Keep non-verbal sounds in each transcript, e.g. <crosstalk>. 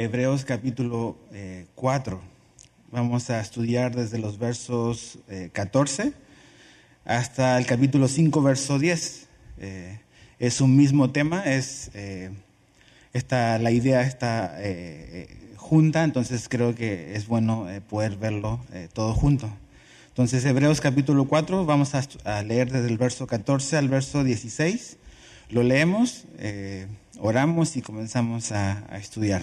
Hebreos capítulo 4. Eh, Vamos a estudiar desde los versos 14 eh, hasta el capítulo 5, verso 10. Eh, es un mismo tema, es, esta, la idea está junta, entonces creo que es bueno poder verlo todo junto. Entonces, Hebreos capítulo 4, vamos a, leer desde el verso 14 al verso 16. Lo leemos, oramos y comenzamos a estudiar.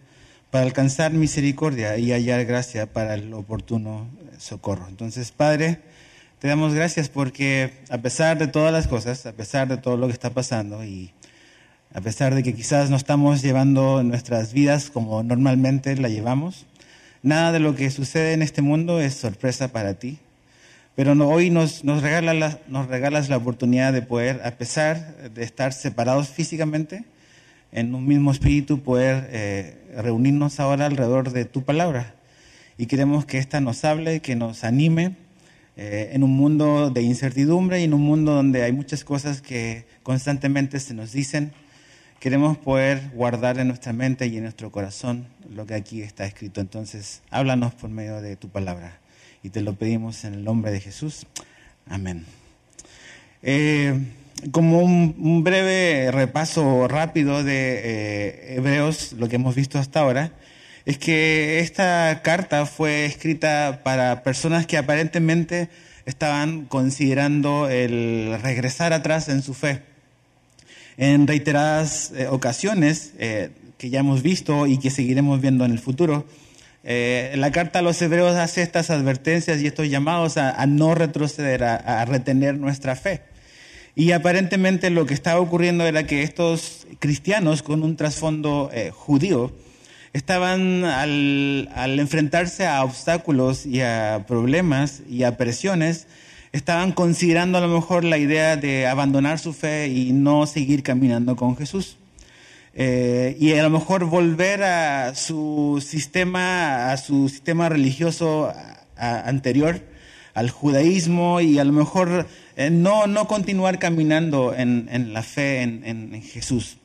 para alcanzar misericordia y hallar gracia para el oportuno socorro. Entonces, Padre, te damos gracias porque a pesar de todas las cosas, a pesar de todo lo que está pasando y a pesar de que quizás no estamos llevando nuestras vidas como normalmente la llevamos, nada de lo que sucede en este mundo es sorpresa para ti. Pero hoy nos, nos, la, nos regalas la oportunidad de poder, a pesar de estar separados físicamente, en un mismo espíritu, poder eh, reunirnos ahora alrededor de tu palabra y queremos que ésta nos hable, que nos anime eh, en un mundo de incertidumbre y en un mundo donde hay muchas cosas que constantemente se nos dicen. Queremos poder guardar en nuestra mente y en nuestro corazón lo que aquí está escrito. Entonces, háblanos por medio de tu palabra y te lo pedimos en el nombre de Jesús. Amén. Eh, como un, breve repaso rápido de eh, Hebreos, lo que hemos visto hasta ahora, es que esta carta fue escrita para personas que aparentemente estaban considerando el regresar atrás en su fe. En reiteradas eh, ocasiones, eh, que ya hemos visto y que seguiremos viendo en el futuro, eh, la carta a los hebreos hace estas advertencias y estos llamados a, no retroceder, a, retener nuestra fe. Y aparentemente lo que estaba ocurriendo era que estos cristianos con un trasfondo judío, estaban al, enfrentarse a obstáculos y a problemas y a presiones, estaban considerando a lo mejor la idea de abandonar su fe y no seguir caminando con Jesús. Eh, y a lo mejor volver a su sistema, a su sistema religioso anterior, al judaísmo, y a lo mejor eh, no, no continuar caminando en, la fe en Jesús.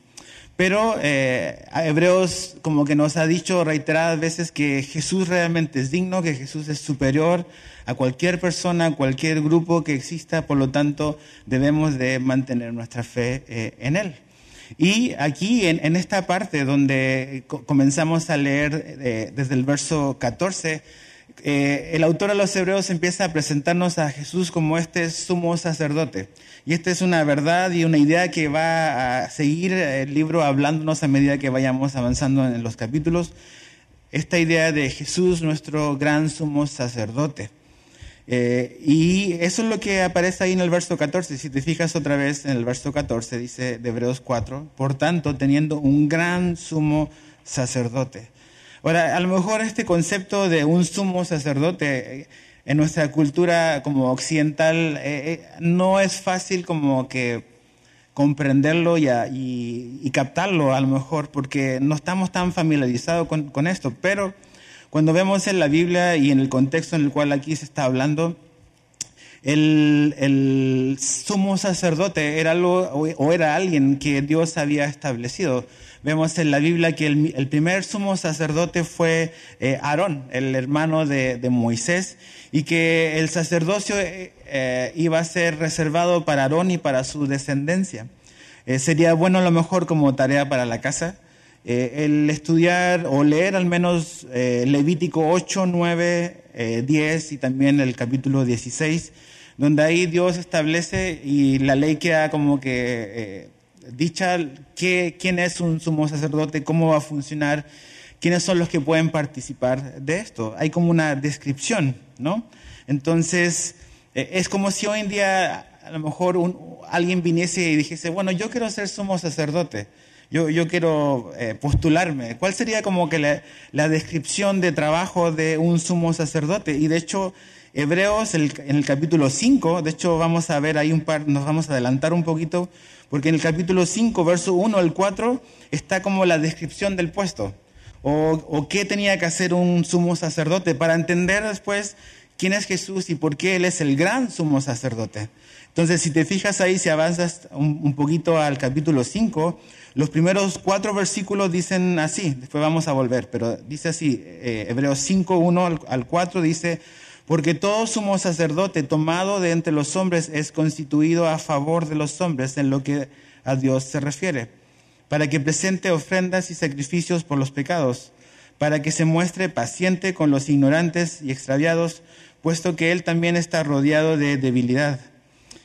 Pero eh, Hebreos como que nos ha dicho reiteradas veces que Jesús realmente es digno, que Jesús es superior a cualquier persona, a cualquier grupo que exista, por lo tanto debemos de mantener nuestra fe eh, en Él. Y aquí en, esta parte donde comenzamos a leer eh, desde el verso 14, eh, el autor de los Hebreos empieza a presentarnos a Jesús como este sumo sacerdote. Y esta es una verdad y una idea que va a seguir el libro hablándonos a medida que vayamos avanzando en los capítulos. Esta idea de Jesús, nuestro gran sumo sacerdote. Eh, y eso es lo que aparece ahí en el verso 14. Si te fijas otra vez en el verso 14, dice de Hebreos 4, por tanto, teniendo un gran sumo sacerdote. Ahora, a lo mejor este concepto de un sumo sacerdote eh, en nuestra cultura como occidental eh, eh, no es fácil como que comprenderlo y, captarlo a lo mejor porque no estamos tan familiarizados con, esto, pero cuando vemos en la Biblia y en el contexto en el cual aquí se está hablando, el, sumo sacerdote era algo o era alguien que Dios había establecido. Vemos en la Biblia que el, primer sumo sacerdote fue eh, Aarón, el hermano de, Moisés, y que el sacerdocio eh, eh, iba a ser reservado para Aarón y para su descendencia. sería bueno a lo mejor como tarea para la casa el estudiar o leer al menos Levítico 8, 9, 10 y también el capítulo 16, donde ahí Dios establece y la ley queda como que dicha quién es un sumo sacerdote, cómo va a funcionar, quiénes son los que pueden participar de esto. Hay como una descripción, ¿no? Entonces, eh, es como si hoy en día a lo mejor alguien viniese y dijese, bueno, yo quiero ser sumo sacerdote, yo, yo quiero eh, postularme. ¿Cuál sería como que la, la, descripción de trabajo de un sumo sacerdote? Y de hecho, Hebreos en el capítulo 5, de hecho vamos a ver ahí un par, nos vamos a adelantar un poquito, porque en el capítulo 5, verso 1 al 4, está como la descripción del puesto. O, o qué tenía que hacer un sumo sacerdote para entender después quién es Jesús y por qué Él es el gran sumo sacerdote. Entonces, si te fijas ahí, si avanzas un, poquito al capítulo 5, los primeros cuatro versículos dicen así, después vamos a volver, pero dice así, eh, Hebreos 5, 1 al 4 dice, porque todo sumo sacerdote tomado de entre los hombres es constituido a favor de los hombres en lo que a Dios se refiere, para que presente ofrendas y sacrificios por los pecados, para que se muestre paciente con los ignorantes y extraviados, puesto que él también está rodeado de debilidad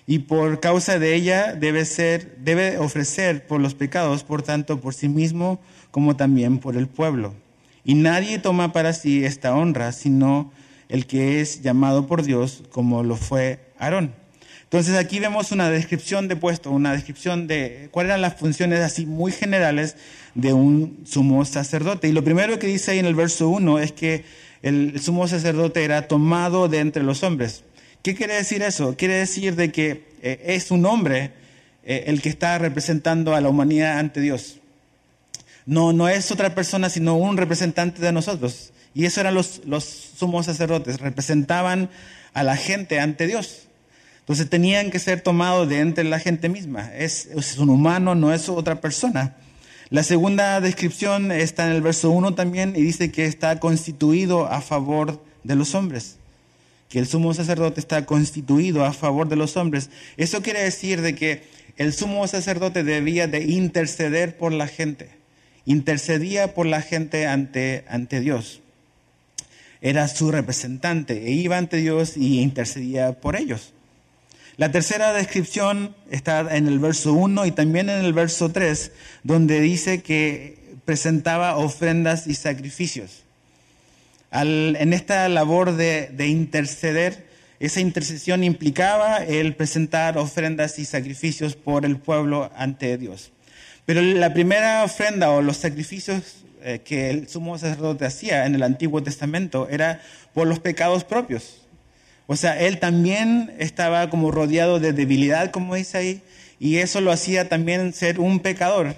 y por causa de ella debe ser debe ofrecer por los pecados, por tanto por sí mismo como también por el pueblo. Y nadie toma para sí esta honra, sino el que es llamado por Dios, como lo fue Aarón. Entonces aquí vemos una descripción de puesto, una descripción de cuáles eran las funciones así muy generales de un sumo sacerdote. Y lo primero que dice ahí en el verso 1 es que el sumo sacerdote era tomado de entre los hombres. ¿Qué quiere decir eso? Quiere decir de que eh, es un hombre eh, el que está representando a la humanidad ante Dios. No, no es otra persona, sino un representante de nosotros. Y eso eran los, los sumos sacerdotes, representaban a la gente ante Dios. Entonces tenían que ser tomados de entre la gente misma. Es, un humano, no es otra persona. La segunda descripción está en el verso 1 también y dice que está constituido a favor de los hombres que el sumo sacerdote está constituido a favor de los hombres. Eso quiere decir de que el sumo sacerdote debía de interceder por la gente. Intercedía por la gente ante, ante Dios. Era su representante e iba ante Dios y intercedía por ellos. La tercera descripción está en el verso 1 y también en el verso 3, donde dice que presentaba ofrendas y sacrificios en esta labor de, interceder, esa intercesión implicaba el presentar ofrendas y sacrificios por el pueblo ante Dios. Pero la primera ofrenda o los sacrificios eh, que el sumo sacerdote hacía en el Antiguo Testamento era por los pecados propios. O sea, él también estaba como rodeado de debilidad, como dice ahí, y eso lo hacía también ser un pecador.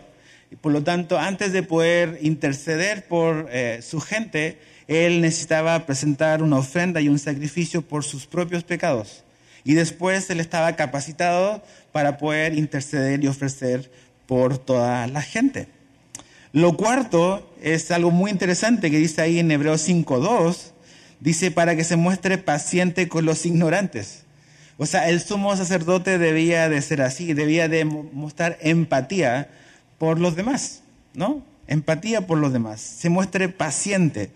Por lo tanto, antes de poder interceder por eh, su gente, él necesitaba presentar una ofrenda y un sacrificio por sus propios pecados. Y después él estaba capacitado para poder interceder y ofrecer por toda la gente. Lo cuarto es algo muy interesante que dice ahí en Hebreos 5.2. Dice, para que se muestre paciente con los ignorantes. O sea, el sumo sacerdote debía de ser así, debía de mostrar empatía por los demás, ¿no? Empatía por los demás. Se muestre paciente.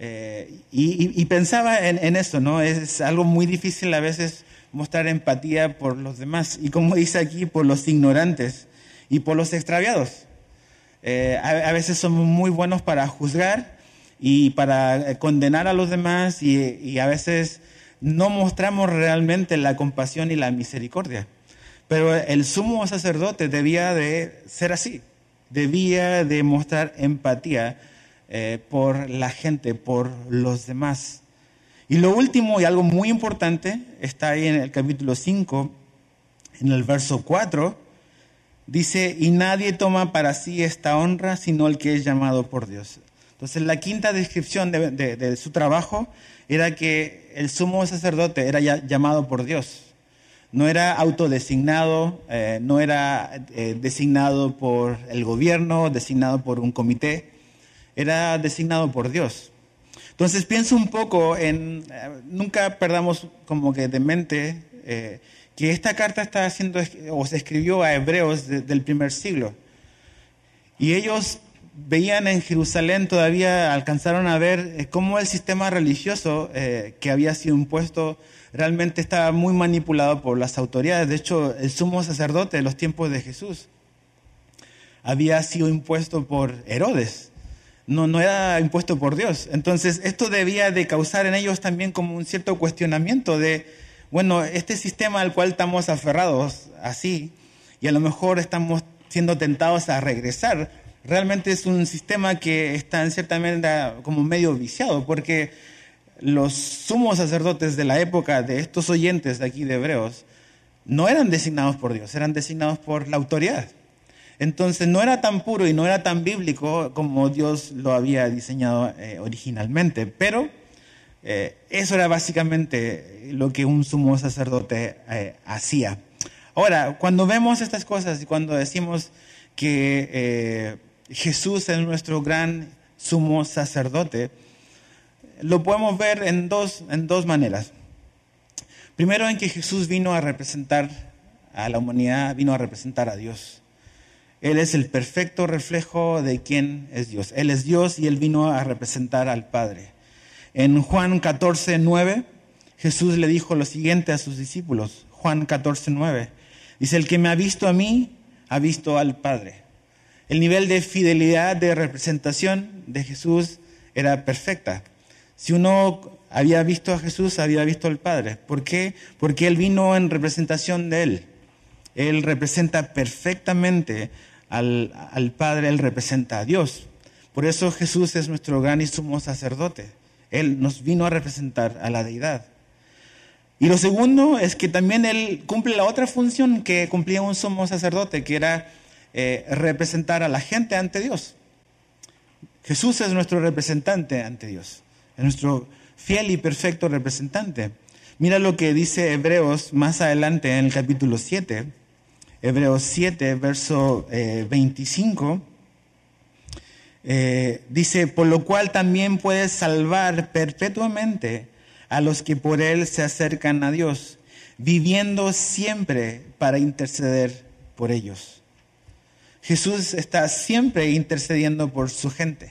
Eh, y, pensaba en, en, esto, ¿no? Es algo muy difícil a veces mostrar empatía por los demás. Y como dice aquí, por los ignorantes y por los extraviados. Eh, a, veces somos muy buenos para juzgar y para eh, condenar a los demás y, a veces no mostramos realmente la compasión y la misericordia. Pero el sumo sacerdote debía de ser así, debía de mostrar empatía eh, por la gente, por los demás. Y lo último y algo muy importante está ahí en el capítulo 5, en el verso 4, dice, y nadie toma para sí esta honra sino el que es llamado por Dios. Entonces la quinta descripción de, su trabajo era que el sumo sacerdote era llamado por Dios. No era autodesignado, eh, no era eh, designado por el gobierno, designado por un comité, era designado por Dios. Entonces pienso un poco en, eh, nunca perdamos como que de mente eh, que esta carta está haciendo o se escribió a hebreos del primer siglo. Y ellos veían en Jerusalén, todavía alcanzaron a ver eh, cómo el sistema religioso que había sido impuesto realmente estaba muy manipulado por las autoridades. De hecho, el sumo sacerdote de los tiempos de Jesús había sido impuesto por Herodes no, no era impuesto por Dios. Entonces, esto debía de causar en ellos también como un cierto cuestionamiento de, bueno, este sistema al cual estamos aferrados así, y a lo mejor estamos siendo tentados a regresar, realmente es un sistema que está en cierta como medio viciado, porque los sumos sacerdotes de la época de estos oyentes de aquí de Hebreos no eran designados por Dios, eran designados por la autoridad. Entonces no era tan puro y no era tan bíblico como Dios lo había diseñado eh, originalmente, pero eh, eso era básicamente lo que un sumo sacerdote eh, hacía. Ahora, cuando vemos estas cosas y cuando decimos que Jesús es nuestro gran sumo sacerdote, lo podemos ver en dos, en dos maneras. Primero en que Jesús vino a representar a la humanidad, vino a representar a Dios. Él es el perfecto reflejo de quién es Dios. Él es Dios y él vino a representar al Padre. En Juan 14, 9, Jesús le dijo lo siguiente a sus discípulos. Juan 14, 9. Dice, el que me ha visto a mí, ha visto al Padre. El nivel de fidelidad, de representación de Jesús era perfecta. Si uno había visto a Jesús, había visto al Padre. ¿Por qué? Porque Él vino en representación de Él. Él representa perfectamente al, Padre, Él representa a Dios. Por eso Jesús es nuestro gran y sumo sacerdote. Él nos vino a representar a la deidad. Y lo segundo es que también Él cumple la otra función que cumplía un sumo sacerdote, que era eh, representar a la gente ante Dios. Jesús es nuestro representante ante Dios, es nuestro fiel y perfecto representante. Mira lo que dice Hebreos más adelante en el capítulo 7 Hebreos 7, verso 25, eh, dice, por lo cual también puedes salvar perpetuamente a los que por él se acercan a Dios, viviendo siempre para interceder por ellos. Jesús está siempre intercediendo por su gente.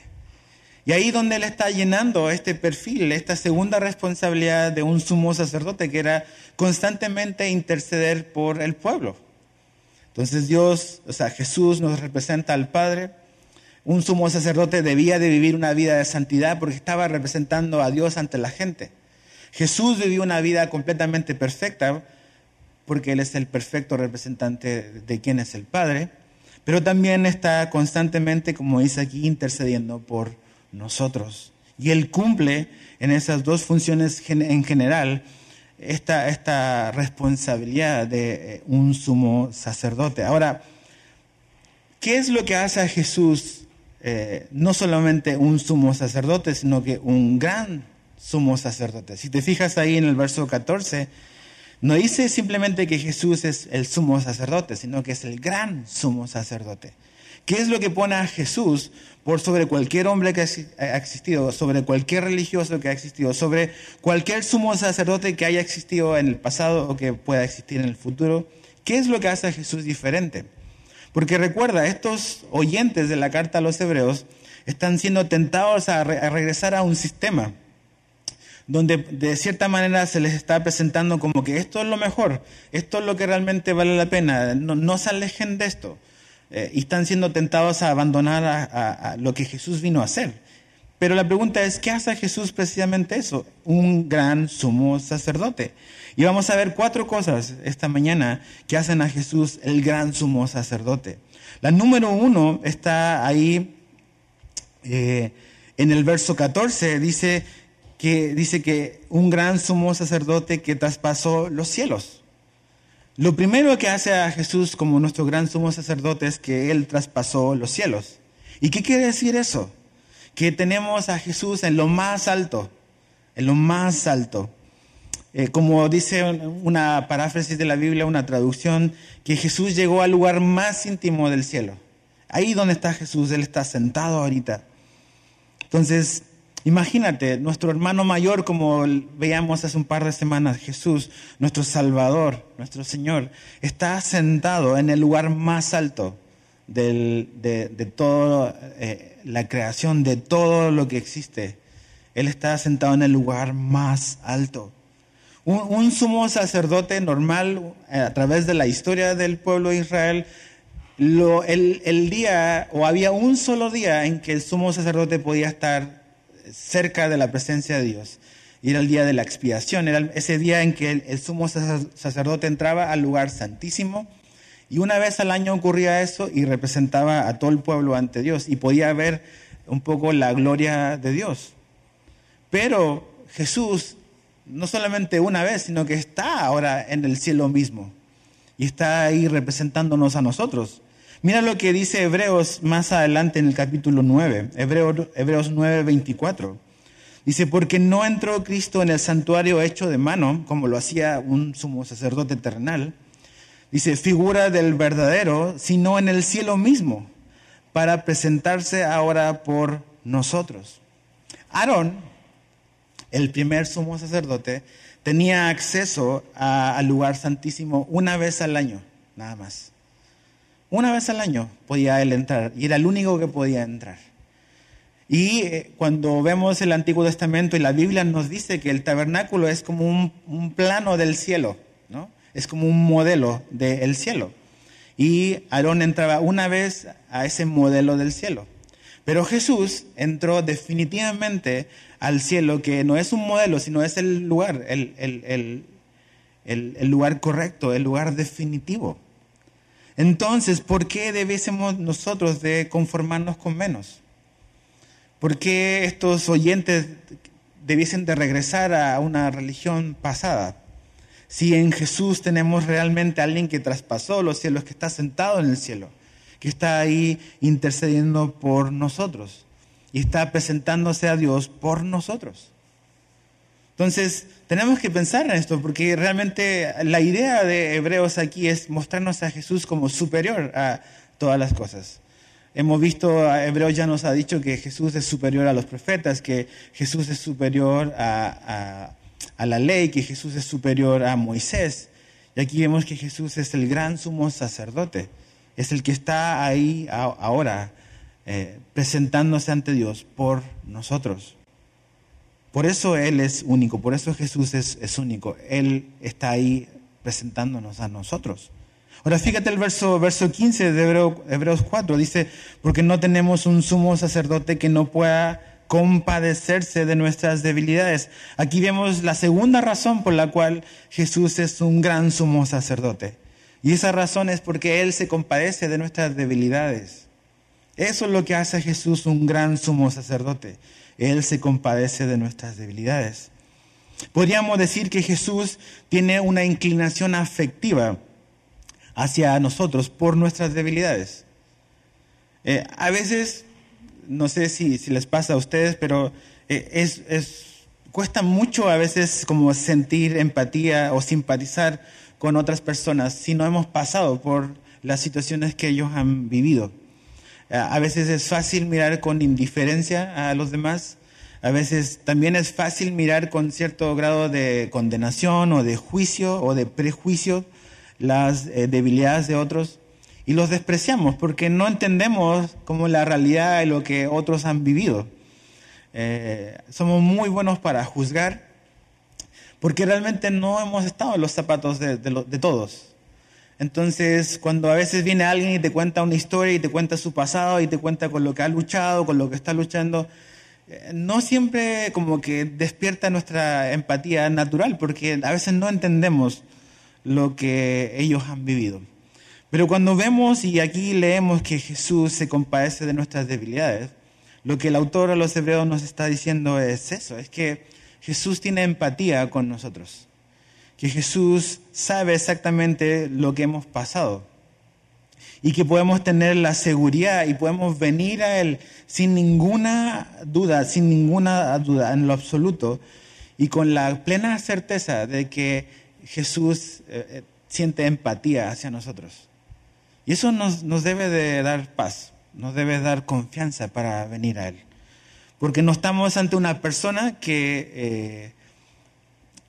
Y ahí donde él está llenando este perfil, esta segunda responsabilidad de un sumo sacerdote, que era constantemente interceder por el pueblo. Entonces Dios, o sea, Jesús nos representa al Padre. Un sumo sacerdote debía de vivir una vida de santidad porque estaba representando a Dios ante la gente. Jesús vivió una vida completamente perfecta porque Él es el perfecto representante de quien es el Padre, pero también está constantemente, como dice aquí, intercediendo por nosotros. Y Él cumple en esas dos funciones en general esta, esta responsabilidad de eh, un sumo sacerdote. Ahora, ¿qué es lo que hace a Jesús eh, no solamente un sumo sacerdote, sino que un gran sumo sacerdote? Si te fijas ahí en el verso 14, no dice simplemente que Jesús es el sumo sacerdote, sino que es el gran sumo sacerdote. ¿Qué es lo que pone a Jesús por sobre cualquier hombre que ha existido, sobre cualquier religioso que ha existido, sobre cualquier sumo sacerdote que haya existido en el pasado o que pueda existir en el futuro? ¿Qué es lo que hace a Jesús diferente? Porque recuerda, estos oyentes de la carta a los hebreos están siendo tentados a, regresar a un sistema donde de cierta manera se les está presentando como que esto es lo mejor, esto es lo que realmente vale la pena, no se alejen de esto. Eh, y están siendo tentados a abandonar a, lo que Jesús vino a hacer. Pero la pregunta es, ¿qué hace Jesús precisamente eso? Un gran sumo sacerdote. Y vamos a ver cuatro cosas esta mañana que hacen a Jesús el gran sumo sacerdote. La número uno está ahí eh, en el verso 14, dice que, dice que un gran sumo sacerdote que traspasó los cielos. Lo primero que hace a Jesús como nuestro gran sumo sacerdote es que Él traspasó los cielos. ¿Y qué quiere decir eso? Que tenemos a Jesús en lo más alto, en lo más alto. Eh, como dice una paráfrasis de la Biblia, una traducción, que Jesús llegó al lugar más íntimo del cielo. Ahí donde está Jesús, Él está sentado ahorita. Entonces, Imagínate, nuestro hermano mayor, como veíamos hace un par de semanas, Jesús, nuestro Salvador, nuestro Señor, está sentado en el lugar más alto de, toda eh, la creación, de todo lo que existe. Él está sentado en el lugar más alto. Un, sumo sacerdote normal, eh, a través de la historia del pueblo de Israel, el, el día, o había un solo día en que el sumo sacerdote podía estar cerca de la presencia de Dios. Y era el día de la expiación, era ese día en que el, sumo sacerdote entraba al lugar santísimo Y una vez al año ocurría eso y representaba a todo el pueblo ante Dios y podía ver un poco la gloria de Dios. Pero Jesús, no solamente una vez, sino que está ahora en el cielo mismo y está ahí representándonos a nosotros. Mira lo que dice Hebreos más adelante en el capítulo 9, Hebreos, Hebreos 9, 24. Dice, porque no entró Cristo en el santuario hecho de mano, como lo hacía un sumo sacerdote terrenal, dice, figura del verdadero, sino en el cielo mismo, para presentarse ahora por nosotros. Aarón, el primer sumo sacerdote, tenía acceso al lugar santísimo una vez al año, nada más. Una vez al año podía él entrar y era el único que podía entrar. Y eh, cuando vemos el Antiguo Testamento y la Biblia nos dice que el tabernáculo es como un, un plano del cielo, ¿no? Es como un modelo del cielo. Y Aarón entraba una vez a ese modelo del cielo. Pero Jesús entró definitivamente al cielo, que no es un modelo, sino es el lugar, el, el, el, el lugar correcto, el lugar definitivo. Entonces, ¿por qué debiésemos nosotros de conformarnos con menos? ¿Por qué estos oyentes debiesen de regresar a una religión pasada? Si en Jesús tenemos realmente a alguien que traspasó los cielos, que está sentado en el cielo, que está ahí intercediendo por nosotros y está presentándose a Dios por nosotros. Entonces, tenemos que pensar en esto, porque realmente la idea de Hebreos aquí es mostrarnos a Jesús como superior a todas las cosas. Hemos visto, Hebreos ya nos ha dicho que Jesús es superior a los profetas, que Jesús es superior a, a la ley, que Jesús es superior a Moisés. Y aquí vemos que Jesús es el gran sumo sacerdote, es el que está ahí ahora eh, presentándose ante Dios por nosotros. Por eso Él es único, por eso Jesús es, es único. Él está ahí presentándonos a nosotros. Ahora fíjate el verso, verso 15 de Hebreos 4, dice, porque no tenemos un sumo sacerdote que no pueda compadecerse de nuestras debilidades. Aquí vemos la segunda razón por la cual Jesús es un gran sumo sacerdote. Y esa razón es porque Él se compadece de nuestras debilidades. Eso es lo que hace a Jesús un gran sumo sacerdote. Él se compadece de nuestras debilidades. Podríamos decir que Jesús tiene una inclinación afectiva hacia nosotros por nuestras debilidades. Eh, a veces no sé si, les pasa a ustedes, pero eh, es, cuesta mucho a veces como sentir empatía o simpatizar con otras personas si no hemos pasado por las situaciones que ellos han vivido. A veces es fácil mirar con indiferencia a los demás, a veces también es fácil mirar con cierto grado de condenación o de juicio o de prejuicio las eh, debilidades de otros y los despreciamos porque no entendemos como la realidad de lo que otros han vivido. Eh, somos muy buenos para juzgar porque realmente no hemos estado en los zapatos de, de, todos. Entonces, cuando a veces viene alguien y te cuenta una historia y te cuenta su pasado y te cuenta con lo que ha luchado, con lo que está luchando, eh, no siempre como que despierta nuestra empatía natural, porque a veces no entendemos lo que ellos han vivido. Pero cuando vemos y aquí leemos que Jesús se compadece de nuestras debilidades, lo que el autor a los hebreos nos está diciendo es eso, es que Jesús tiene empatía con nosotros, que Jesús sabe exactamente lo que hemos pasado y que podemos tener la seguridad y podemos venir a Él sin ninguna duda, sin ninguna duda en lo absoluto y con la plena certeza de que Jesús eh, eh, siente empatía hacia nosotros. Y eso nos, debe de dar paz, nos debe dar confianza para venir a Él. Porque no estamos ante una persona que eh,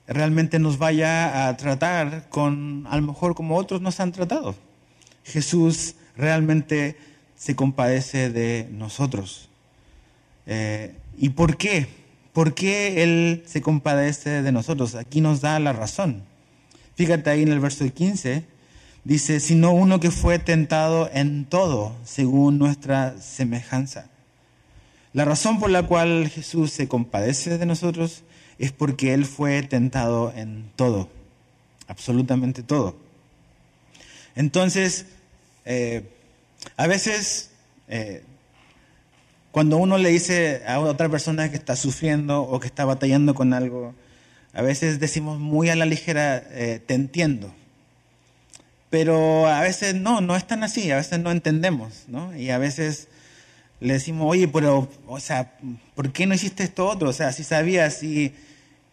realmente nos vaya a tratar con, a lo mejor como otros nos han tratado. Jesús realmente se compadece de nosotros. Eh, ¿Y por qué? ¿Por qué Él se compadece de nosotros? Aquí nos da la razón. Fíjate ahí en el verso 15 Dice, sino uno que fue tentado en todo según nuestra semejanza. La razón por la cual Jesús se compadece de nosotros es porque Él fue tentado en todo, absolutamente todo. Entonces, eh, a veces, eh, cuando uno le dice a otra persona que está sufriendo o que está batallando con algo, a veces decimos muy a la ligera, eh, te entiendo. Pero a veces no, no es tan así, a veces no entendemos, ¿no? Y a veces le decimos, oye, pero, o sea, ¿por qué no hiciste esto otro? O sea, si sabías y,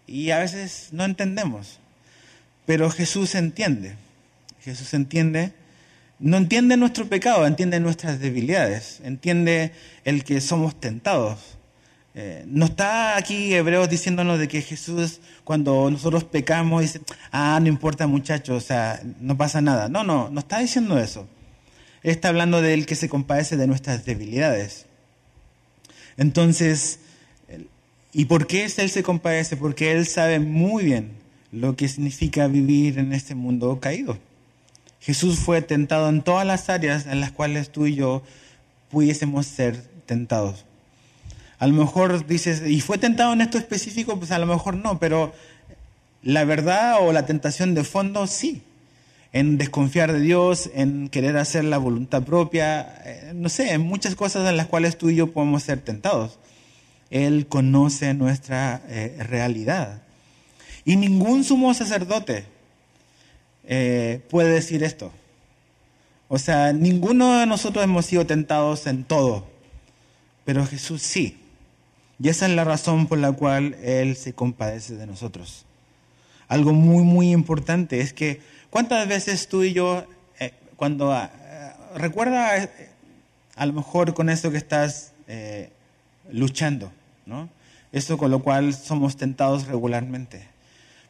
y a veces no entendemos. Pero Jesús entiende. Jesús entiende, no entiende nuestro pecado, entiende nuestras debilidades, entiende el que somos tentados. Eh, no está aquí Hebreos diciéndonos de que Jesús, cuando nosotros pecamos, dice, ah, no importa muchachos, o sea, no pasa nada. No, no, no está diciendo eso. Él está hablando del que se compadece de nuestras debilidades. Entonces, ¿y por qué Él se compadece? Porque Él sabe muy bien lo que significa vivir en este mundo caído. Jesús fue tentado en todas las áreas en las cuales tú y yo pudiésemos ser tentados. A lo mejor dices, ¿y fue tentado en esto específico? Pues a lo mejor no, pero la verdad o la tentación de fondo sí. En desconfiar de Dios, en querer hacer la voluntad propia, eh, no sé, en muchas cosas en las cuales tú y yo podemos ser tentados. Él conoce nuestra eh, realidad. Y ningún sumo sacerdote eh, puede decir esto. O sea, ninguno de nosotros hemos sido tentados en todo, pero Jesús sí. Y esa es la razón por la cual Él se compadece de nosotros. Algo muy, muy importante es que, ¿cuántas veces tú y yo, eh, cuando, ah, recuerda eh, a lo mejor con eso que estás eh, luchando, ¿no? Eso con lo cual somos tentados regularmente.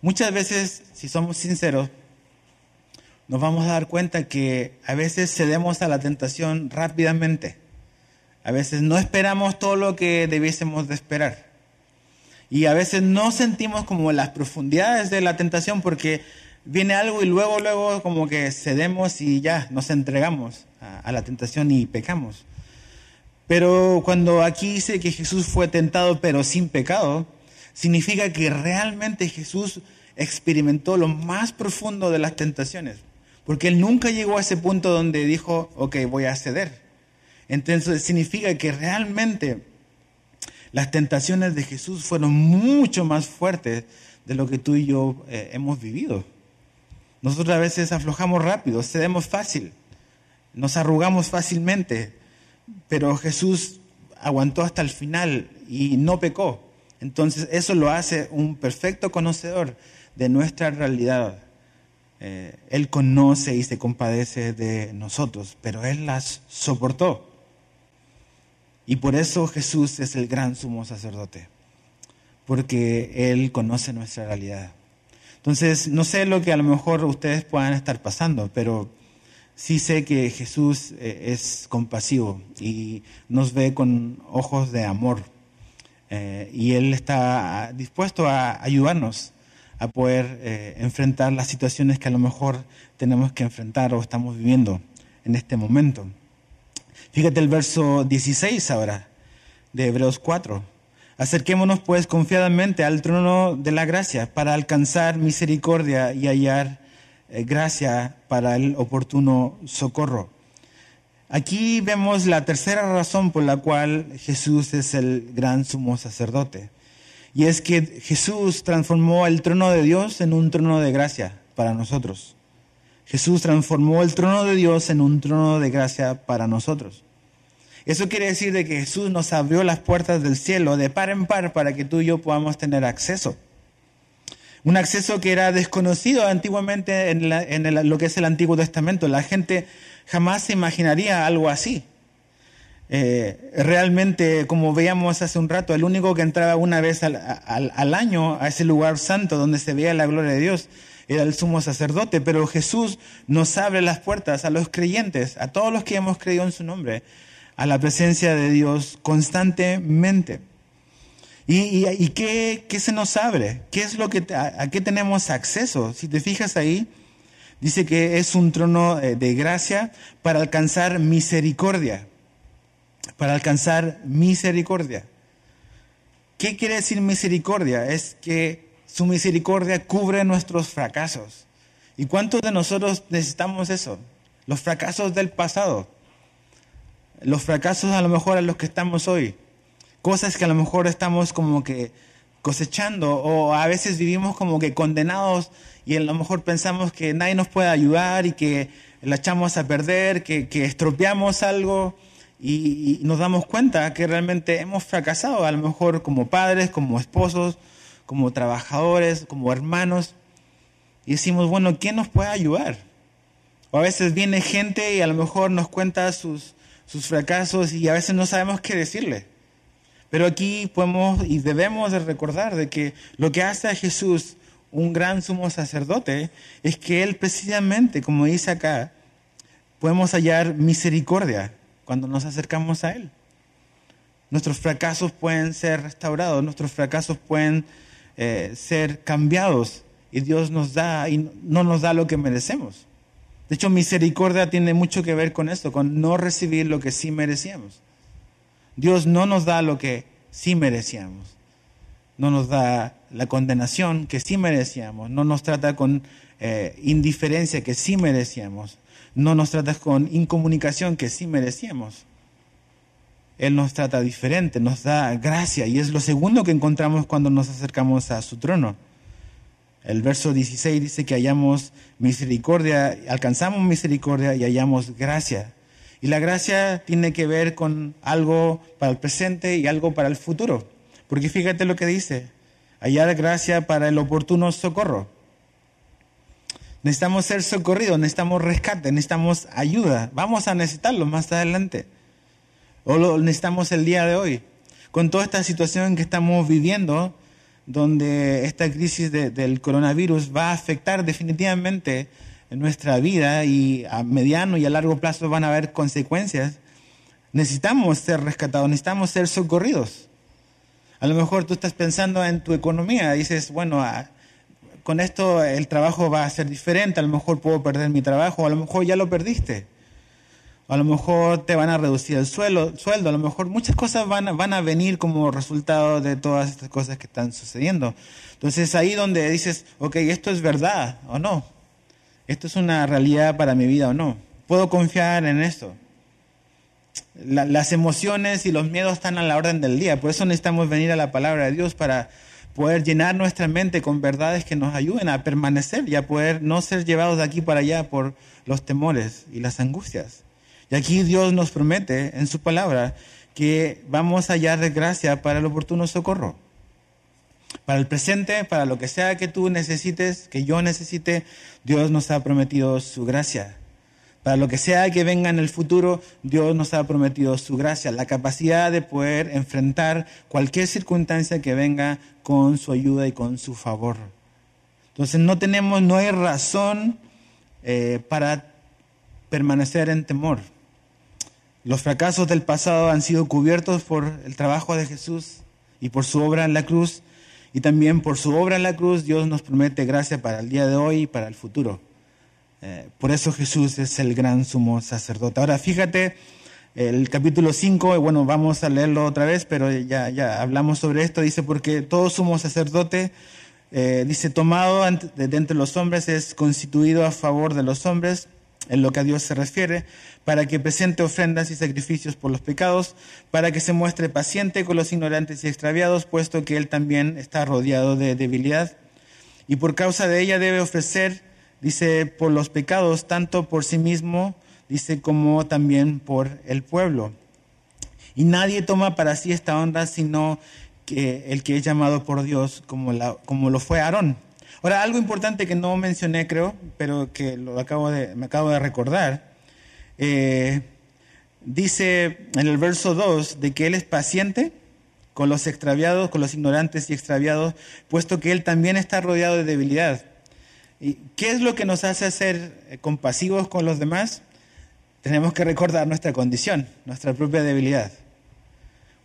Muchas veces, si somos sinceros, nos vamos a dar cuenta que a veces cedemos a la tentación rápidamente a veces no esperamos todo lo que debiésemos de esperar. Y a veces no sentimos como las profundidades de la tentación porque viene algo y luego, luego como que cedemos y ya nos entregamos a, la tentación y pecamos. Pero cuando aquí dice que Jesús fue tentado pero sin pecado, significa que realmente Jesús experimentó lo más profundo de las tentaciones. Porque él nunca llegó a ese punto donde dijo, ok, voy a ceder. Entonces significa que realmente las tentaciones de Jesús fueron mucho más fuertes de lo que tú y yo eh, hemos vivido. Nosotros a veces aflojamos rápido, cedemos fácil, nos arrugamos fácilmente, pero Jesús aguantó hasta el final y no pecó. Entonces eso lo hace un perfecto conocedor de nuestra realidad. Eh, él conoce y se compadece de nosotros, pero Él las soportó. Y por eso Jesús es el gran sumo sacerdote, porque Él conoce nuestra realidad. Entonces, no sé lo que a lo mejor ustedes puedan estar pasando, pero sí sé que Jesús eh, es compasivo y nos ve con ojos de amor. Eh, y Él está dispuesto a ayudarnos a poder eh, enfrentar las situaciones que a lo mejor tenemos que enfrentar o estamos viviendo en este momento. Fíjate el verso 16 ahora de Hebreos 4. Acerquémonos pues confiadamente al trono de la gracia para alcanzar misericordia y hallar eh, gracia para el oportuno socorro. Aquí vemos la tercera razón por la cual Jesús es el gran sumo sacerdote. Y es que Jesús transformó el trono de Dios en un trono de gracia para nosotros. Jesús transformó el trono de Dios en un trono de gracia para nosotros. Eso quiere decir de que Jesús nos abrió las puertas del cielo de par en par para que tú y yo podamos tener acceso. Un acceso que era desconocido antiguamente en, lo que es el Antiguo Testamento. La gente jamás se imaginaría algo así. Eh, realmente, como veíamos hace un rato, el único que entraba una vez al, al, año a ese lugar santo donde se veía la gloria de Dios era el sumo sacerdote, pero Jesús nos abre las puertas a los creyentes, a todos los que hemos creído en su nombre, a la presencia de Dios constantemente. ¿Y, qué, se nos abre? ¿Qué es lo que, a, qué tenemos acceso? Si te fijas ahí, dice que es un trono eh, de gracia para alcanzar misericordia. Para alcanzar misericordia. ¿Qué quiere decir misericordia? Es que su misericordia cubre nuestros fracasos. ¿Y cuántos de nosotros necesitamos eso? los fracasos del pasado, los fracasos a lo mejor a los que estamos hoy, cosas que a lo mejor estamos como que cosechando o a veces vivimos como que condenados y a lo mejor pensamos que nadie nos puede ayudar y que la echamos a perder, que, estropeamos algo y, nos damos cuenta que realmente hemos fracasado, a lo mejor como padres, como esposos, como trabajadores, como hermanos. Y decimos, bueno, ¿quién nos puede ayudar? O a veces viene gente y a lo mejor nos cuenta sus, sus fracasos y a veces no sabemos qué decirle. Pero aquí podemos y debemos de recordar de que lo que hace a Jesús un gran sumo sacerdote es que Él precisamente, como dice acá, podemos hallar misericordia cuando nos acercamos a Él. Nuestros fracasos pueden ser restaurados, nuestros fracasos pueden eh, ser cambiados y Dios nos da y no nos da lo que merecemos. De hecho, misericordia tiene mucho que ver con esto, con no recibir lo que sí merecíamos. Dios no nos da lo que sí merecíamos. No nos da la condenación que sí merecíamos. No nos trata con eh, indiferencia que sí merecíamos. No nos trata con incomunicación que sí merecíamos. Él nos trata diferente, nos da gracia y es lo segundo que encontramos cuando nos acercamos a su trono. El verso 16 dice que hallamos misericordia, alcanzamos misericordia y hallamos gracia. Y la gracia tiene que ver con algo para el presente y algo para el futuro. Porque fíjate lo que dice, hallar gracia para el oportuno socorro. Necesitamos ser socorridos, necesitamos rescate, necesitamos ayuda. Vamos a necesitarlo más adelante. O lo necesitamos el día de hoy. Con toda esta situación que estamos viviendo, donde esta crisis del coronavirus va a afectar definitivamente nuestra vida y a mediano y a largo plazo van a haber consecuencias, necesitamos ser rescatados, necesitamos ser socorridos. A lo mejor tú estás pensando en tu economía, dices, bueno, ah, con esto el trabajo va a ser diferente, a lo mejor puedo perder mi trabajo, a lo mejor ya lo perdiste a lo mejor te van a reducir el sueldo, sueldo, a lo mejor muchas cosas van a, van a venir como resultado de todas estas cosas que están sucediendo. Entonces ahí donde dices, ok, esto es verdad o no, esto es una realidad para mi vida o no, puedo confiar en esto. las emociones y los miedos están a la orden del día, por eso necesitamos venir a la palabra de Dios para poder llenar nuestra mente con verdades que nos ayuden a permanecer y a poder no ser llevados de aquí para allá por los temores y las angustias. Y aquí Dios nos promete en su palabra que vamos a hallar de gracia para el oportuno socorro. Para el presente, para lo que sea que tú necesites, que yo necesite, Dios nos ha prometido su gracia. Para lo que sea que venga en el futuro, Dios nos ha prometido su gracia, la capacidad de poder enfrentar cualquier circunstancia que venga con su ayuda y con su favor. Entonces no tenemos, no hay razón eh, para permanecer en temor. Los fracasos del pasado han sido cubiertos por el trabajo de Jesús y por su obra en la cruz. Y también por su obra en la cruz Dios nos promete gracia para el día de hoy y para el futuro. Eh, por eso Jesús es el gran sumo sacerdote. Ahora fíjate, el capítulo 5, bueno, vamos a leerlo otra vez, pero ya, ya hablamos sobre esto. Dice, porque todo sumo sacerdote, eh, dice, tomado de entre los hombres es constituido a favor de los hombres en lo que a Dios se refiere, para que presente ofrendas y sacrificios por los pecados, para que se muestre paciente con los ignorantes y extraviados, puesto que Él también está rodeado de debilidad. Y por causa de ella debe ofrecer, dice, por los pecados, tanto por sí mismo, dice, como también por el pueblo. Y nadie toma para sí esta honra, sino que el que es llamado por Dios, como, la, como lo fue Aarón Ahora, algo importante que no mencioné, creo, pero que lo acabo de, me acabo de recordar, eh, dice en el verso 2 de que Él es paciente con los extraviados, con los ignorantes y extraviados, puesto que Él también está rodeado de debilidad. ¿Y qué es lo que nos hace ser eh, compasivos con los demás? Tenemos que recordar nuestra condición, nuestra propia debilidad.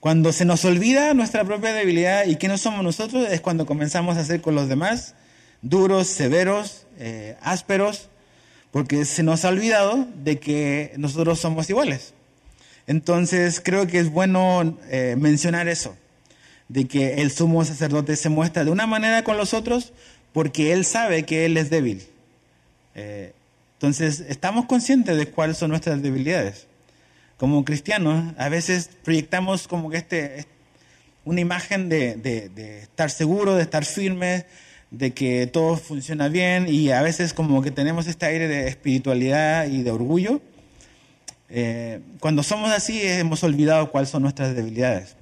Cuando se nos olvida nuestra propia debilidad y quiénes somos nosotros, es cuando comenzamos a hacer con los demás duros, severos, eh, ásperos, porque se nos ha olvidado de que nosotros somos iguales. Entonces creo que es bueno eh, mencionar eso, de que el sumo sacerdote se muestra de una manera con los otros porque él sabe que él es débil. Eh, Entonces, estamos conscientes de cuáles son nuestras debilidades. Como cristianos, a veces proyectamos como que este, una imagen de, de estar seguro, de estar firmes, de que todo funciona bien y a veces como que tenemos este aire de espiritualidad y de orgullo. Eh, cuando somos así hemos olvidado cuáles son nuestras debilidades.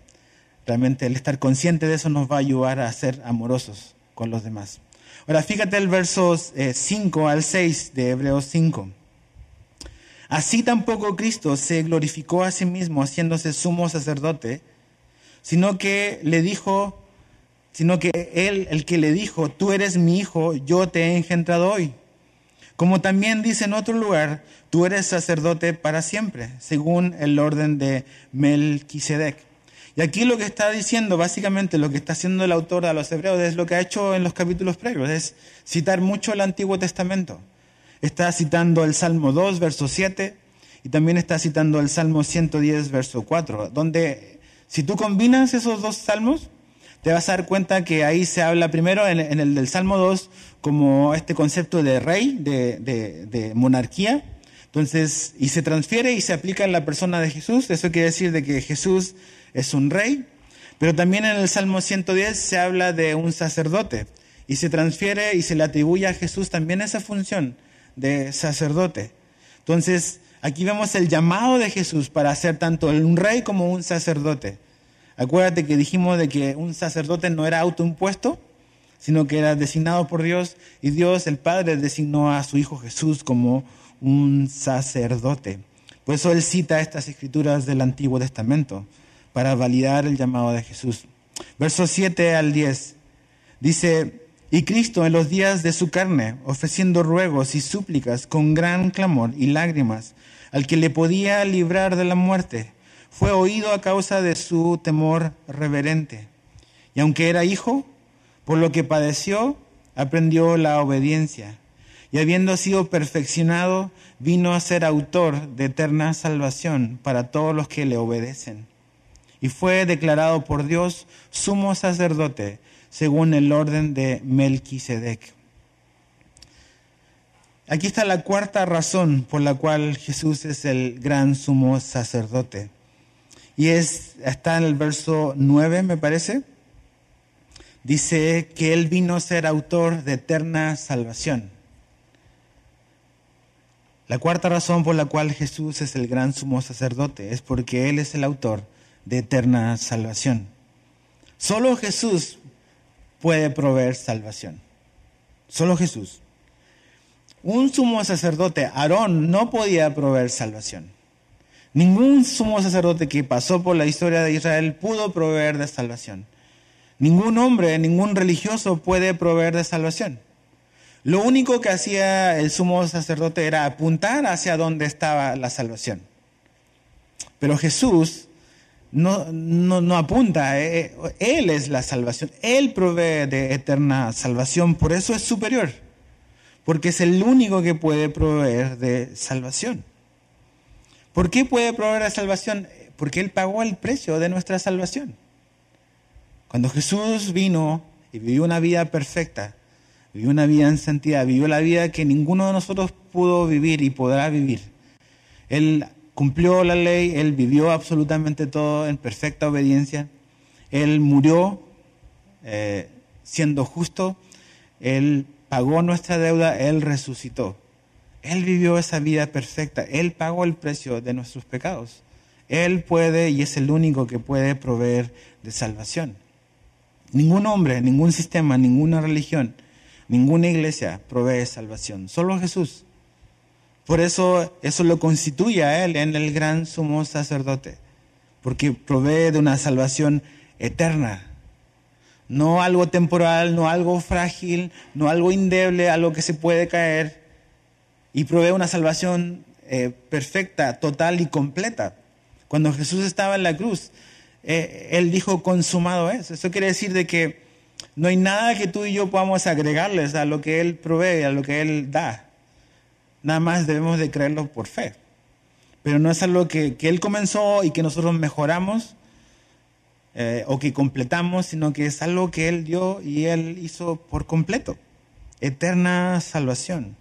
Realmente el estar consciente de eso nos va a ayudar a ser amorosos con los demás. Ahora fíjate el versos 5 eh, al 6 de Hebreos 5. Así tampoco Cristo se glorificó a sí mismo haciéndose sumo sacerdote, sino que le dijo, sino que él, el que le dijo, tú eres mi hijo, yo te he engendrado hoy. Como también dice en otro lugar, tú eres sacerdote para siempre, según el orden de Melquisedec. Y aquí lo que está diciendo, básicamente lo que está haciendo el autor de los Hebreos es lo que ha hecho en los capítulos previos, es citar mucho el Antiguo Testamento. Está citando el Salmo 2, verso 7, y también está citando el Salmo 110, verso 4, donde si tú combinas esos dos salmos, te vas a dar cuenta que ahí se habla primero en, el del Salmo 2 como este concepto de rey, de, monarquía. Entonces, y se transfiere y se aplica en la persona de Jesús. Eso quiere decir de que Jesús es un rey. Pero también en el Salmo 110 se habla de un sacerdote. Y se transfiere y se le atribuye a Jesús también esa función de sacerdote. Entonces, aquí vemos el llamado de Jesús para ser tanto un rey como un sacerdote. Acuérdate que dijimos de que un sacerdote no era autoimpuesto, sino que era designado por Dios y Dios, el Padre, designó a su Hijo Jesús como un sacerdote. Por eso él cita estas escrituras del Antiguo Testamento para validar el llamado de Jesús. Versos 7 al 10 dice, y Cristo en los días de su carne, ofreciendo ruegos y súplicas con gran clamor y lágrimas, al que le podía librar de la muerte, fue oído a causa de su temor reverente. Y aunque era hijo, por lo que padeció, aprendió la obediencia. Y habiendo sido perfeccionado, vino a ser autor de eterna salvación para todos los que le obedecen. Y fue declarado por Dios sumo sacerdote según el orden de Melquisedec. Aquí está la cuarta razón por la cual Jesús es el gran sumo sacerdote. Y es, está en el verso 9, me parece. Dice que Él vino a ser autor de eterna salvación. La cuarta razón por la cual Jesús es el gran sumo sacerdote es porque Él es el autor de eterna salvación. Solo Jesús puede proveer salvación. Solo Jesús. Un sumo sacerdote, Aarón, no podía proveer salvación. Ningún sumo sacerdote que pasó por la historia de Israel pudo proveer de salvación. Ningún hombre, ningún religioso puede proveer de salvación. Lo único que hacía el sumo sacerdote era apuntar hacia dónde estaba la salvación. Pero Jesús no, no, apunta, eh, eh, Él es la salvación, Él provee de eterna salvación, por eso es superior, porque es el único que puede proveer de salvación. ¿Por qué puede proveer la salvación? Porque Él pagó el precio de nuestra salvación. Cuando Jesús vino y vivió una vida perfecta, vivió una vida en santidad, vivió la vida que ninguno de nosotros pudo vivir y podrá vivir. Él cumplió la ley, Él vivió absolutamente todo en perfecta obediencia. Él murió eh, siendo justo, Él pagó nuestra deuda, Él resucitó. Él vivió esa vida perfecta. Él pagó el precio de nuestros pecados. Él puede y es el único que puede proveer de salvación. Ningún hombre, ningún sistema, ninguna religión, ninguna iglesia provee salvación. Solo Jesús. Por eso eso lo constituye a Él en el gran sumo sacerdote. Porque provee de una salvación eterna. No algo temporal, no algo frágil, no algo indeble, algo que se puede caer, y provee una salvación eh, perfecta, total y completa. Cuando Jesús estaba en la cruz, eh, Él dijo, consumado es. Eso quiere decir de que no hay nada que tú y yo podamos agregarles a lo que Él provee, a lo que Él da. Nada más debemos de creerlo por fe. Pero no es algo que, que Él comenzó y que nosotros mejoramos eh, o que completamos, sino que es algo que Él dio y Él hizo por completo. Eterna salvación.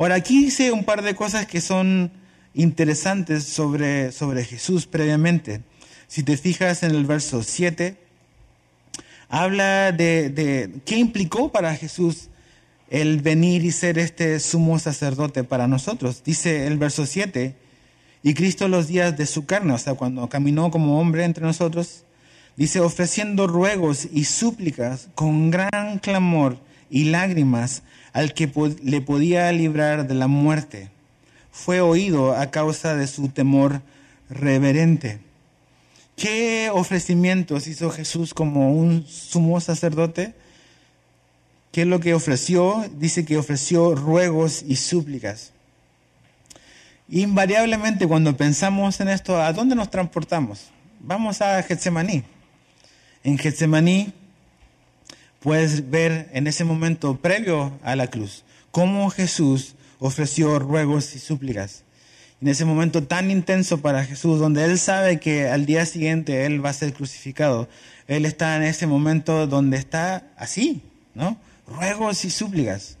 Ahora, aquí dice un par de cosas que son interesantes sobre, sobre Jesús previamente. Si te fijas en el verso 7, habla de, de qué implicó para Jesús el venir y ser este sumo sacerdote para nosotros. Dice el verso 7, y Cristo los días de su carne, o sea, cuando caminó como hombre entre nosotros, dice, ofreciendo ruegos y súplicas con gran clamor y lágrimas al que le podía librar de la muerte. Fue oído a causa de su temor reverente. ¿Qué ofrecimientos hizo Jesús como un sumo sacerdote? ¿Qué es lo que ofreció? Dice que ofreció ruegos y súplicas. Invariablemente cuando pensamos en esto, ¿a dónde nos transportamos? Vamos a Getsemaní. En Getsemaní puedes ver en ese momento previo a la cruz cómo Jesús ofreció ruegos y súplicas. En ese momento tan intenso para Jesús, donde Él sabe que al día siguiente Él va a ser crucificado, Él está en ese momento donde está así, ¿no? Ruegos y súplicas.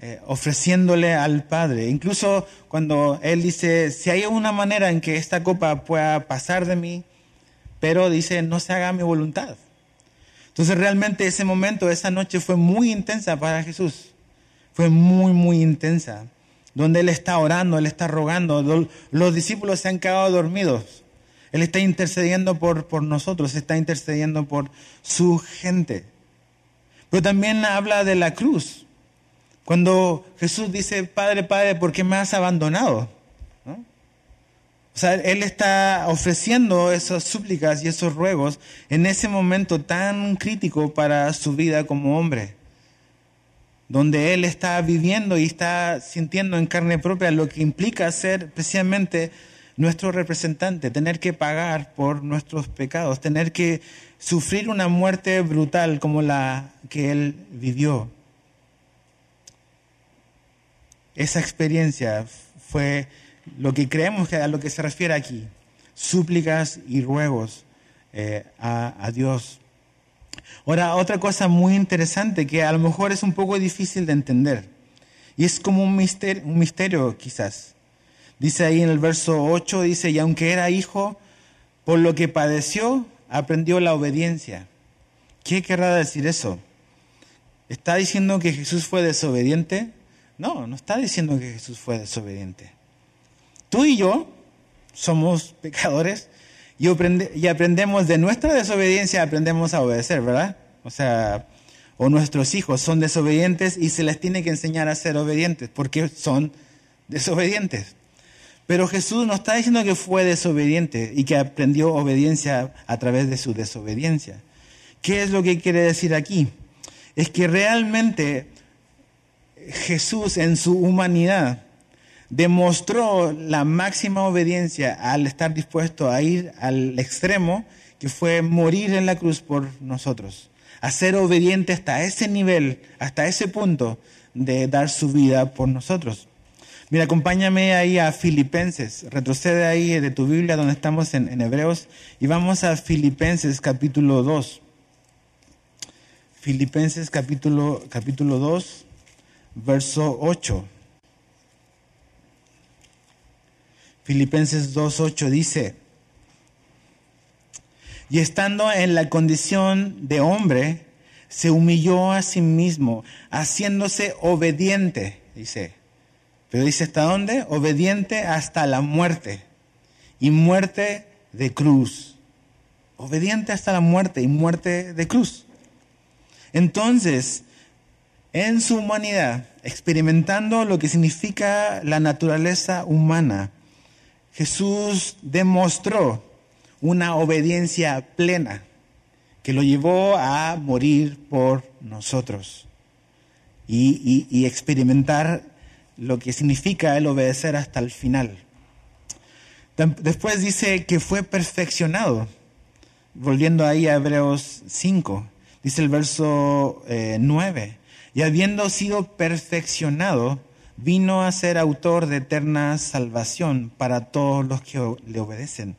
Eh, ofreciéndole al Padre. Incluso cuando Él dice, si hay una manera en que esta copa pueda pasar de mí, pero dice, no se haga mi voluntad. Entonces realmente ese momento, esa noche fue muy intensa para Jesús. Fue muy, muy intensa. Donde Él está orando, Él está rogando. Los discípulos se han quedado dormidos. Él está intercediendo por, por nosotros, está intercediendo por su gente. Pero también habla de la cruz. Cuando Jesús dice, Padre, Padre, ¿por qué me has abandonado? O sea, Él está ofreciendo esas súplicas y esos ruegos en ese momento tan crítico para su vida como hombre, donde Él está viviendo y está sintiendo en carne propia lo que implica ser precisamente nuestro representante, tener que pagar por nuestros pecados, tener que sufrir una muerte brutal como la que Él vivió. Esa experiencia fue lo que creemos que a lo que se refiere aquí, súplicas y ruegos eh, a, Dios. Ahora, otra cosa muy interesante que a lo mejor es un poco difícil de entender, y es como un misterio, un misterio quizás. Dice ahí en el verso 8, dice, y aunque era hijo, por lo que padeció, aprendió la obediencia. ¿Qué querrá decir eso? ¿Está diciendo que Jesús fue desobediente? No, no está diciendo que Jesús fue desobediente. Tú y yo somos pecadores y, aprendemos de nuestra desobediencia, aprendemos a obedecer, ¿verdad? O sea, o nuestros hijos son desobedientes y se les tiene que enseñar a ser obedientes porque son desobedientes. Pero Jesús no está diciendo que fue desobediente y que aprendió obediencia a través de su desobediencia. ¿Qué es lo que quiere decir aquí? Es que realmente Jesús en su humanidad demostró la máxima obediencia al estar dispuesto a ir al extremo que fue morir en la cruz por nosotros, a ser obediente hasta ese nivel, hasta ese punto de dar su vida por nosotros. Mira, acompáñame ahí a Filipenses, retrocede ahí de tu Biblia donde estamos en, Hebreos y vamos a Filipenses capítulo 2. Filipenses capítulo, capítulo 2 verso 8. Filipenses 2.8 dice, y estando en la condición de hombre, se humilló a sí mismo, haciéndose obediente, dice. Pero dice, ¿hasta dónde? Obediente hasta la muerte, y muerte de cruz. Obediente hasta la muerte y muerte de cruz. Entonces, en su humanidad, experimentando lo que significa la naturaleza humana, Jesús demostró una obediencia plena que lo llevó a morir por nosotros y, experimentar lo que significa el obedecer hasta el final. Después dice que fue perfeccionado. Volviendo ahí a Hebreos 5, dice el verso 9 eh, y habiendo sido perfeccionado, vino a ser autor de eterna salvación para todos los que le obedecen.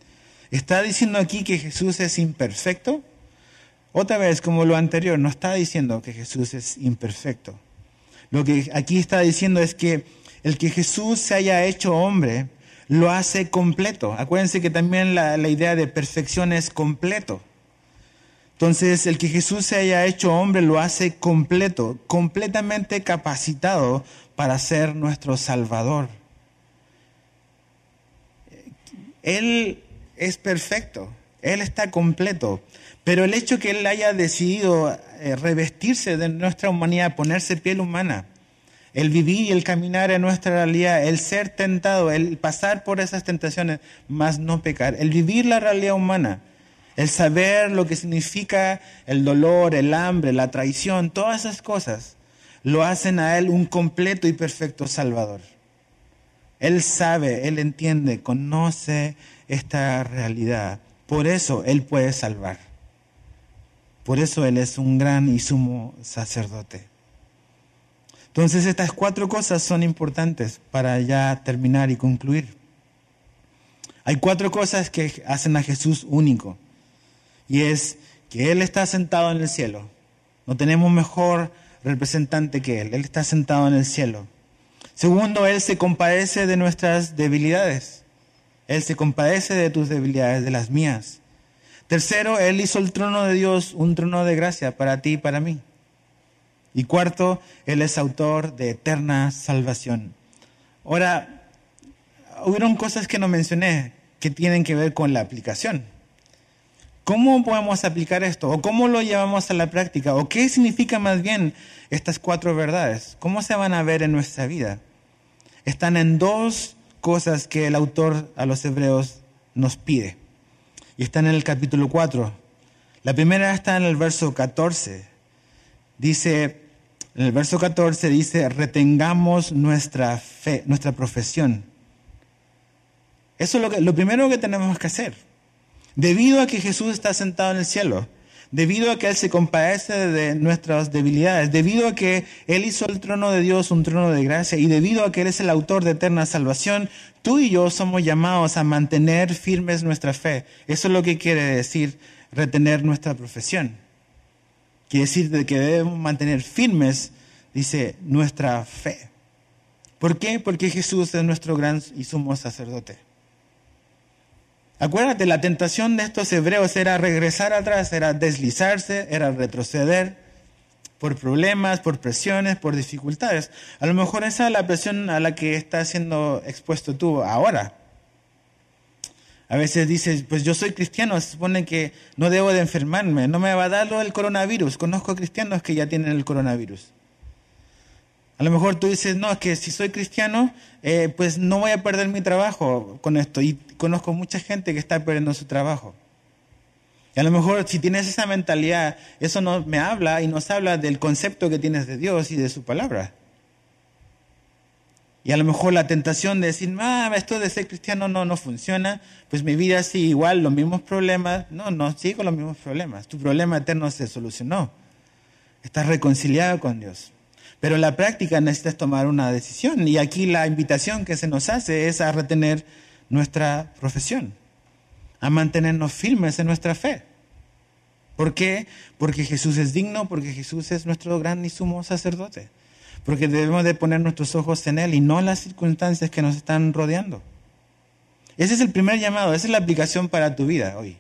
¿Está diciendo aquí que Jesús es imperfecto? Otra vez, como lo anterior, no está diciendo que Jesús es imperfecto. Lo que aquí está diciendo es que el que Jesús se haya hecho hombre lo hace completo. Acuérdense que también la, la idea de perfección es completo. Entonces, el que Jesús se haya hecho hombre lo hace completo, completamente capacitado para ser nuestro Salvador. Él es perfecto, Él está completo, pero el hecho que Él haya decidido eh, revestirse de nuestra humanidad, ponerse piel humana, el vivir y el caminar en nuestra realidad, el ser tentado, el pasar por esas tentaciones, más no pecar, el vivir la realidad humana, el saber lo que significa el dolor, el hambre, la traición, todas esas cosas, lo hacen a Él un completo y perfecto Salvador. Él sabe, Él entiende, conoce esta realidad. Por eso Él puede salvar. Por eso Él es un gran y sumo sacerdote. Entonces estas cuatro cosas son importantes para ya terminar y concluir. Hay cuatro cosas que hacen a Jesús único y es que Él está sentado en el cielo. No tenemos mejor representante que Él. Él está sentado en el cielo. Segundo, Él se compadece de nuestras debilidades. Él se compadece de tus debilidades, de las mías. Tercero, Él hizo el trono de Dios un trono de gracia para ti y para mí. Y cuarto, Él es autor de eterna salvación. Ahora, hubieron cosas que no mencioné que tienen que ver con la aplicación. ¿Cómo podemos aplicar esto? ¿O cómo lo llevamos a la práctica? ¿O qué significa más bien estas cuatro verdades? ¿Cómo se van a ver en nuestra vida? Están en dos cosas que el autor a los hebreos nos pide. Y están en el capítulo 4. La primera está en el verso 14. Dice, en el verso 14 dice, retengamos nuestra fe, nuestra profesión. Eso es lo, primero que tenemos que hacer. Debido a que Jesús está sentado en el cielo, debido a que Él se compadece de nuestras debilidades, debido a que Él hizo el trono de Dios un trono de gracia y debido a que Él es el autor de eterna salvación, tú y yo somos llamados a mantener firmes nuestra fe. Eso es lo que quiere decir retener nuestra profesión. Quiere decir que debemos mantener firmes, dice, nuestra fe. ¿Por qué? Porque Jesús es nuestro gran y sumo sacerdote. Acuérdate, la tentación de estos hebreos era regresar atrás, era deslizarse, era retroceder por problemas, por presiones, por dificultades. A lo mejor esa es la presión a la que estás siendo expuesto tú ahora. A veces dices, pues yo soy cristiano, se supone que no debo de enfermarme, no me va a dar del coronavirus. Conozco cristianos que ya tienen el coronavirus. A lo mejor tú dices, no, es que si soy cristiano, eh, pues no voy a perder mi trabajo con esto. Y conozco mucha gente que está perdiendo su trabajo. Y a lo mejor si tienes esa mentalidad, eso no me habla y nos habla del concepto que tienes de Dios y de su palabra. Y a lo mejor la tentación de decir, ah, esto de ser cristiano no, no funciona, pues mi vida sigue igual, los mismos problemas. No, no sigo los mismos problemas. Tu problema eterno se solucionó. Estás reconciliado con Dios. Pero en la práctica necesitas tomar una decisión y aquí la invitación que se nos hace es a retener nuestra profesión, a mantenernos firmes en nuestra fe. ¿Por qué? Porque Jesús es digno, porque Jesús es nuestro gran y sumo sacerdote, porque debemos de poner nuestros ojos en Él y no en las circunstancias que nos están rodeando. Ese es el primer llamado, esa es la aplicación para tu vida hoy.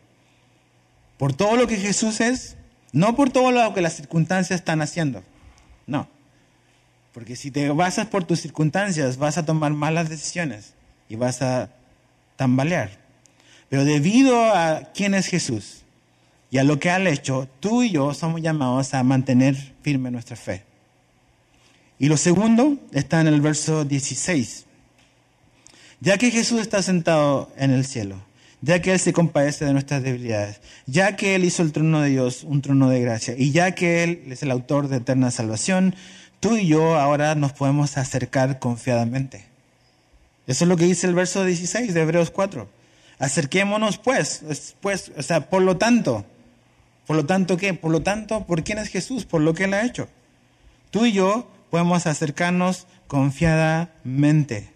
Por todo lo que Jesús es, no por todo lo que las circunstancias están haciendo, no. Porque si te basas por tus circunstancias, vas a tomar malas decisiones y vas a tambalear. Pero debido a quién es Jesús y a lo que ha hecho, tú y yo somos llamados a mantener firme nuestra fe. Y lo segundo está en el verso 16. Ya que Jesús está sentado en el cielo, ya que Él se compadece de nuestras debilidades, ya que Él hizo el trono de Dios un trono de gracia, y ya que Él es el autor de eterna salvación, tú y yo ahora nos podemos acercar confiadamente. Eso es lo que dice el verso 16 de Hebreos 4. Acerquémonos pues, pues, o sea, por lo tanto, por lo tanto, ¿qué? Por lo tanto, ¿por quién es Jesús? Por lo que Él ha hecho. Tú y yo podemos acercarnos confiadamente.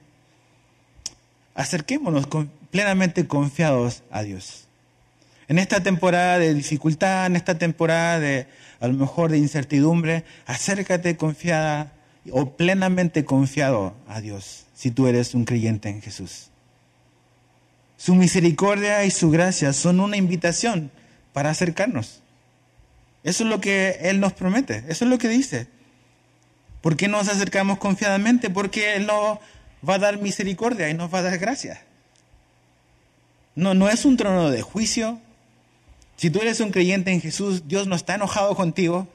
Acerquémonos plenamente confiados a Dios. En esta temporada de dificultad, en esta temporada de a lo mejor de incertidumbre, acércate confiada, o plenamente confiado a Dios si tú eres un creyente en Jesús. Su misericordia y su gracia son una invitación para acercarnos. Eso es lo que Él nos promete, eso es lo que dice. ¿Por qué nos acercamos confiadamente? Porque Él nos va a dar misericordia y nos va a dar gracia. No, no es un trono de juicio. Si tú eres un creyente en Jesús, Dios no está enojado contigo.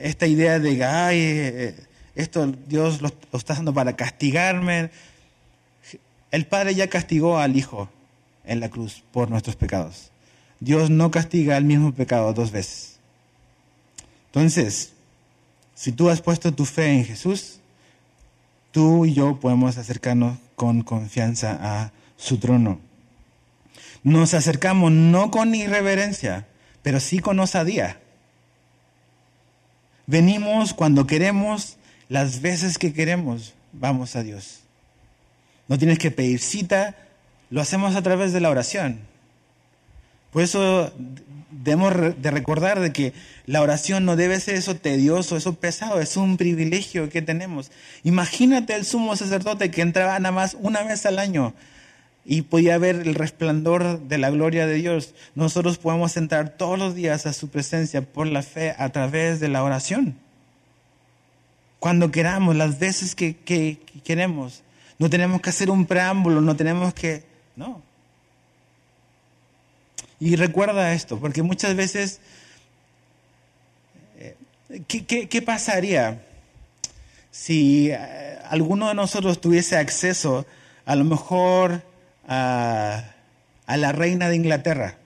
Esta idea de ay, eh, esto Dios lo, lo está haciendo para castigarme. El Padre ya castigó al Hijo en la cruz por nuestros pecados. Dios no castiga el mismo pecado dos veces. Entonces, si tú has puesto tu fe en Jesús, tú y yo podemos acercarnos con confianza a su trono. Nos acercamos no con irreverencia, pero sí con osadía. Venimos cuando queremos, las veces que queremos, vamos a Dios. No tienes que pedir cita, lo hacemos a través de la oración. Por eso debemos de recordar de que la oración no debe ser eso tedioso, eso pesado, es un privilegio que tenemos. Imagínate el sumo sacerdote que entraba nada más una vez al año y podía ver el resplandor de la gloria de Dios. Nosotros podemos entrar todos los días a su presencia por la fe a través de la oración. Cuando queramos, las veces que, que queremos. No tenemos que hacer un preámbulo, no tenemos que... No, y recuerda esto, porque muchas veces, eh, ¿qué, pasaría si eh, alguno de nosotros tuviese acceso a lo mejor a, a la reina de Inglaterra?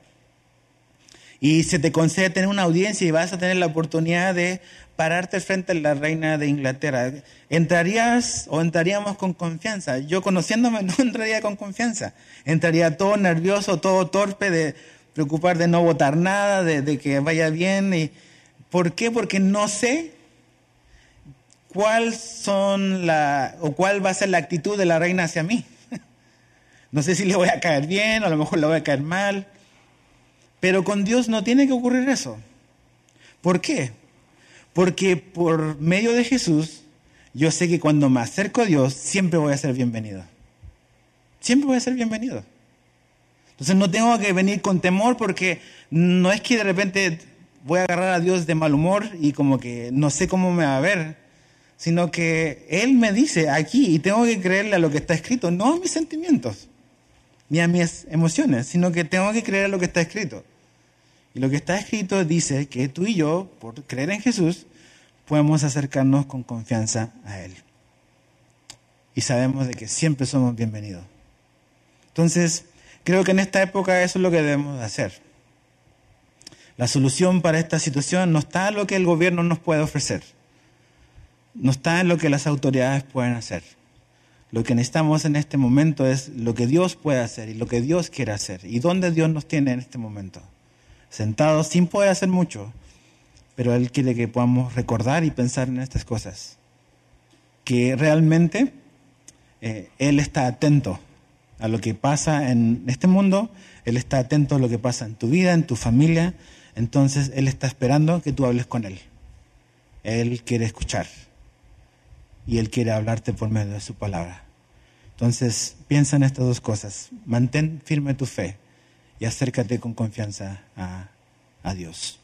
y se te concede tener una audiencia y vas a tener la oportunidad de pararte frente a la reina de Inglaterra. ¿Entrarías o entraríamos con confianza? Yo conociéndome <laughs> no entraría con confianza. Entraría todo nervioso, todo torpe de preocupar de no votar nada, de, que vaya bien. Y, ¿Por qué? Porque no sé cuál son la o cuál va a ser la actitud de la reina hacia mí. No sé si le voy a caer bien a lo mejor le voy a caer mal. Pero con Dios no tiene que ocurrir eso. ¿Por qué? Porque por medio de Jesús, yo sé que cuando me acerco a Dios, siempre voy a ser bienvenido. Siempre voy a ser bienvenido. Entonces no tengo que venir con temor porque no es que de repente voy a agarrar a Dios de mal humor y como que no sé cómo me va a ver, sino que Él me dice aquí y tengo que creerle a lo que está escrito, no a mis sentimientos ni a mis emociones, sino que tengo que creer a lo que está escrito. Y lo que está escrito dice que tú y yo, por creer en Jesús, podemos acercarnos con confianza a Él. Y sabemos de que siempre somos bienvenidos. Entonces, Creo que en esta época eso es lo que debemos hacer. La solución para esta situación no está en lo que el gobierno nos puede ofrecer, no está en lo que las autoridades pueden hacer. Lo que necesitamos en este momento es lo que Dios puede hacer y lo que Dios quiere hacer y dónde Dios nos tiene en este momento. Sentados sin poder hacer mucho, pero Él quiere que podamos recordar y pensar en estas cosas. Que realmente eh, Él está atento a lo que pasa en este mundo, Él está atento a lo que pasa en tu vida, en tu familia, entonces Él está esperando que tú hables con Él. Él quiere escuchar y Él quiere hablarte por medio de su palabra. Entonces, piensa en estas dos cosas. Mantén firme tu fe y acércate con confianza a, a Dios.